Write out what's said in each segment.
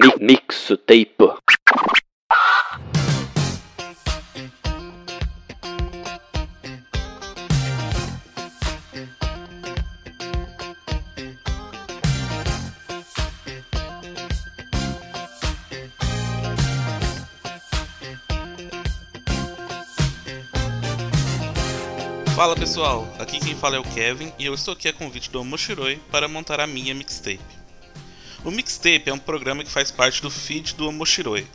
Mixtape. Fala pessoal, aqui quem fala é o Kevin e eu estou aqui a convite do Omoshiroi para montar a minha mixtape. O mixtape é um programa que faz parte do feed do Omoshiroi,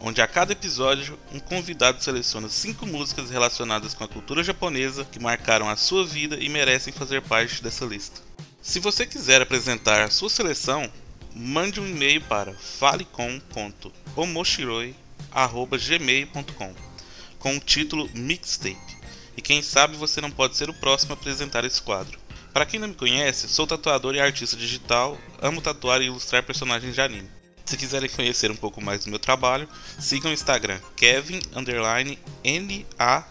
onde a cada episódio um convidado seleciona cinco músicas relacionadas com a cultura japonesa que marcaram a sua vida e merecem fazer parte dessa lista. Se você quiser apresentar a sua seleção, mande um e-mail para falecom.omoshiroi.gmail.com com o título Mixtape e quem sabe você não pode ser o próximo a apresentar esse quadro. Para quem não me conhece, sou tatuador e artista digital, amo tatuar e ilustrar personagens de anime. Se quiserem conhecer um pouco mais do meu trabalho, sigam o Instagram Kevin N-A-T-T-A.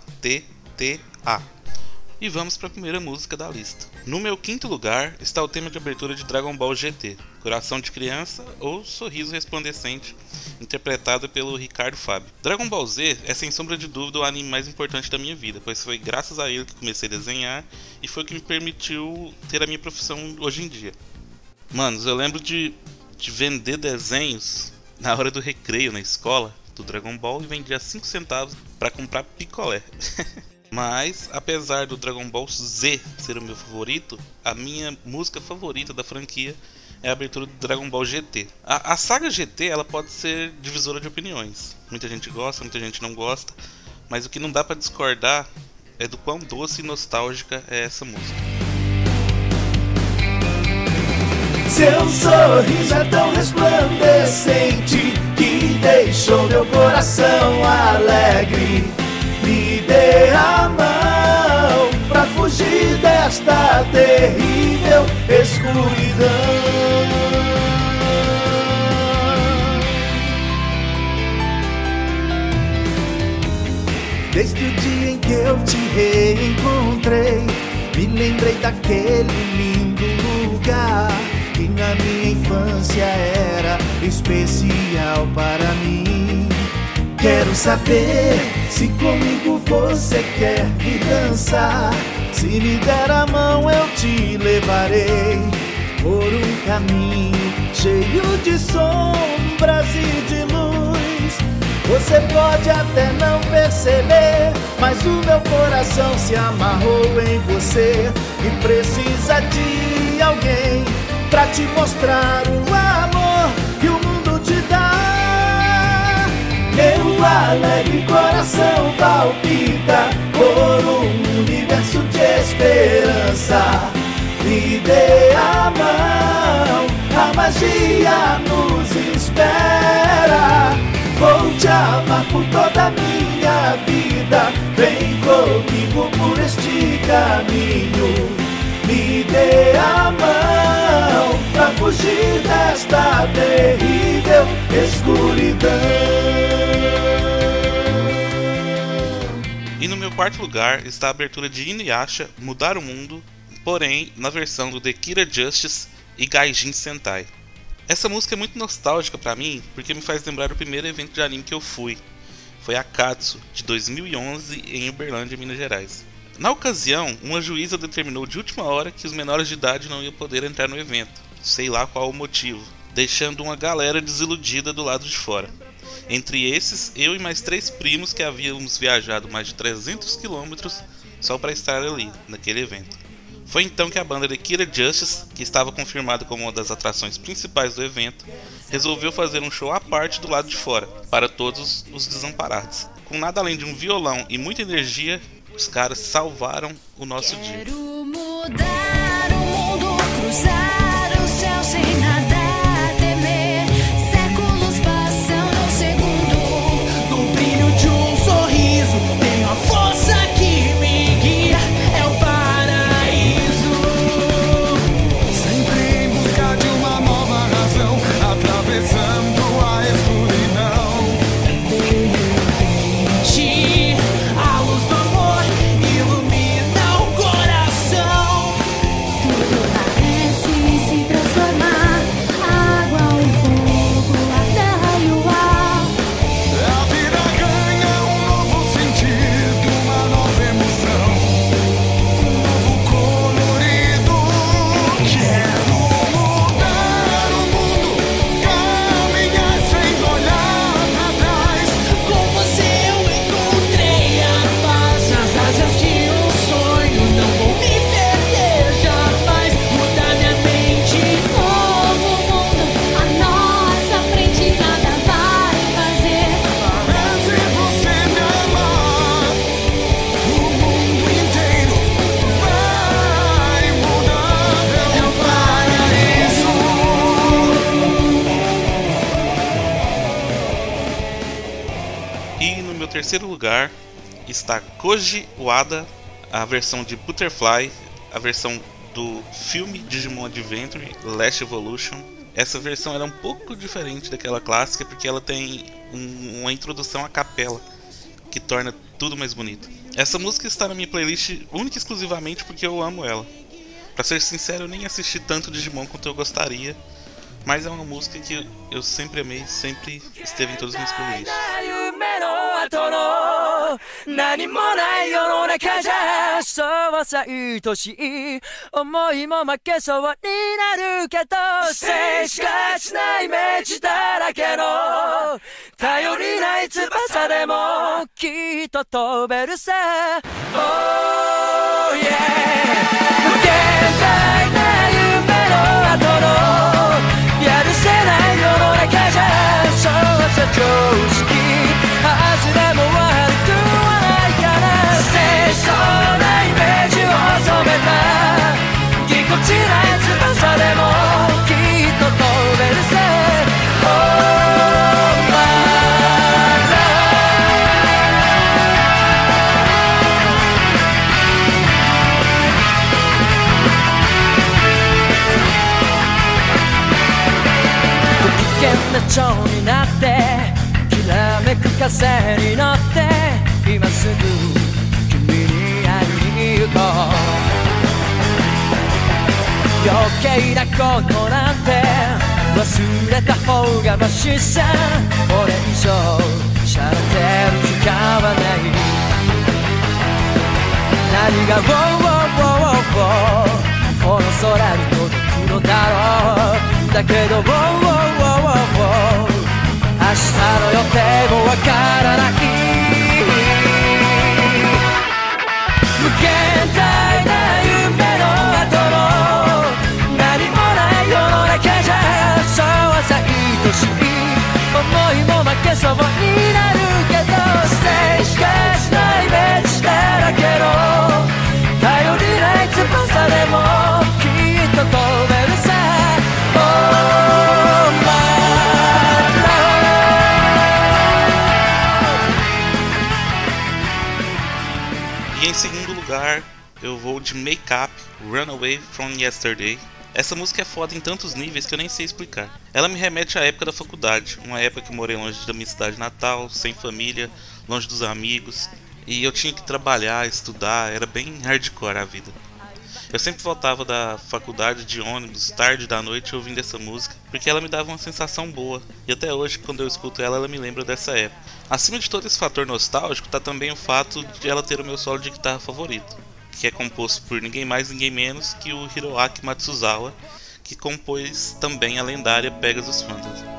E vamos para a primeira música da lista. No meu quinto lugar está o tema de abertura de Dragon Ball GT, Coração de Criança ou Sorriso Resplandecente, interpretado pelo Ricardo Fábio. Dragon Ball Z é sem sombra de dúvida o anime mais importante da minha vida, pois foi graças a ele que comecei a desenhar e foi o que me permitiu ter a minha profissão hoje em dia. Manos, eu lembro de, de vender desenhos na hora do recreio na escola do Dragon Ball e vendia 5 centavos para comprar picolé. Mas, apesar do Dragon Ball Z ser o meu favorito, a minha música favorita da franquia é a abertura do Dragon Ball GT. A, a, saga GT ela pode ser divisora de opiniões. Muita gente gosta, muita gente não gosta, mas o que não dá para discordar é do quão doce e nostálgica é essa música. Seu sorriso é tão resplandecente que deixou meu coração alegre me dê a mão pra fugir desta terrível escuridão. Desde o dia em que eu te reencontrei, me lembrei daquele lindo lugar que na minha infância era especial para mim. Quero saber se comigo você quer vir dançar. Se me der a mão, eu te levarei por um caminho cheio de sombras e de luz. Você pode até não perceber, mas o meu coração se amarrou em você e precisa de alguém pra te mostrar o amor alegre coração palpita por um universo de esperança. Me dê a mão, a magia nos espera. Vou te amar por toda a minha vida. Vem comigo por este caminho. Me dê a mão pra fugir desta terrível escuridão. E no meu quarto lugar está a abertura de Inuyasha Mudar o Mundo, porém na versão do The Kira Justice e Gaijin Sentai. Essa música é muito nostálgica para mim porque me faz lembrar o primeiro evento de anime que eu fui. Foi a Katsu, de 2011, em Uberlândia, Minas Gerais. Na ocasião, uma juíza determinou de última hora que os menores de idade não iam poder entrar no evento, sei lá qual o motivo, deixando uma galera desiludida do lado de fora. Entre esses, eu e mais três primos que havíamos viajado mais de 300 quilômetros só para estar ali, naquele evento. Foi então que a banda The Killer Justice, que estava confirmada como uma das atrações principais do evento, resolveu fazer um show à parte do lado de fora, para todos os desamparados. Com nada além de um violão e muita energia, os caras salvaram o nosso dia. Lugar está Koji Wada, a versão de Butterfly, a versão do filme Digimon Adventure Last Evolution. Essa versão era um pouco diferente daquela clássica porque ela tem um, uma introdução a capela que torna tudo mais bonito. Essa música está na minha playlist única e exclusivamente porque eu amo ela. Pra ser sincero, eu nem assisti tanto Digimon quanto eu gostaria, mas é uma música que eu sempre amei, sempre esteve em todos os meus playlists. 何もない世の中じゃそうはさ愛しい思いも負けそうになるけど静しかしないイメージだらけの頼りない翼でもきっと飛べるさ。Oh yeah 無限大な夢蝶になってきらめく風に乗って今すぐ君に会いに行こう。余計なことなんて忘れた方がマシさ。これ以上しゃれてる時間はない。何が「ウォーウォーウォーウォー。この空に届くのだろう。だけど「ウォーウォーウォーウォー。明日の予定もわからない無限大な夢の後の何もない世の中じゃそうさ愛しい思いも負けそうになる。Lugar, eu vou de Make Up Runaway from Yesterday. Essa música é foda em tantos níveis que eu nem sei explicar. Ela me remete à época da faculdade, uma época que eu morei longe da minha cidade natal, sem família, longe dos amigos, e eu tinha que trabalhar, estudar, era bem hardcore a vida. Eu sempre voltava da faculdade de ônibus, tarde da noite, ouvindo essa música, porque ela me dava uma sensação boa, e até hoje, quando eu escuto ela, ela me lembra dessa época. Acima de todo esse fator nostálgico, tá também o fato de ela ter o meu solo de guitarra favorito, que é composto por ninguém mais ninguém menos que o Hiroaki Matsuzawa, que compôs também a lendária Pegasus Fantasy.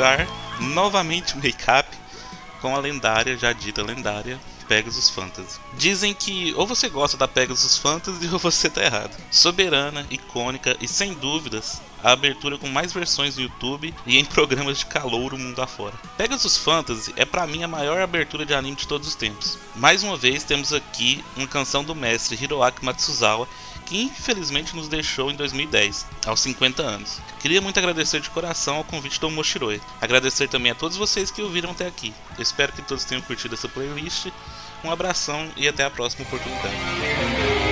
Lugar, novamente o make-up com a lendária, já dita lendária, Pegasus Fantasy. Dizem que ou você gosta da Pegasus Fantasy ou você tá errado. Soberana, icônica e sem dúvidas a abertura com mais versões no YouTube e em programas de calor o mundo afora. Pegasus Fantasy é para mim a maior abertura de anime de todos os tempos. Mais uma vez temos aqui uma canção do mestre Hiroaki Matsuzawa que infelizmente nos deixou em 2010, aos 50 anos. Queria muito agradecer de coração ao convite do Moshiroi. Agradecer também a todos vocês que ouviram até aqui. espero que todos tenham curtido essa playlist. Um abração e até a próxima oportunidade.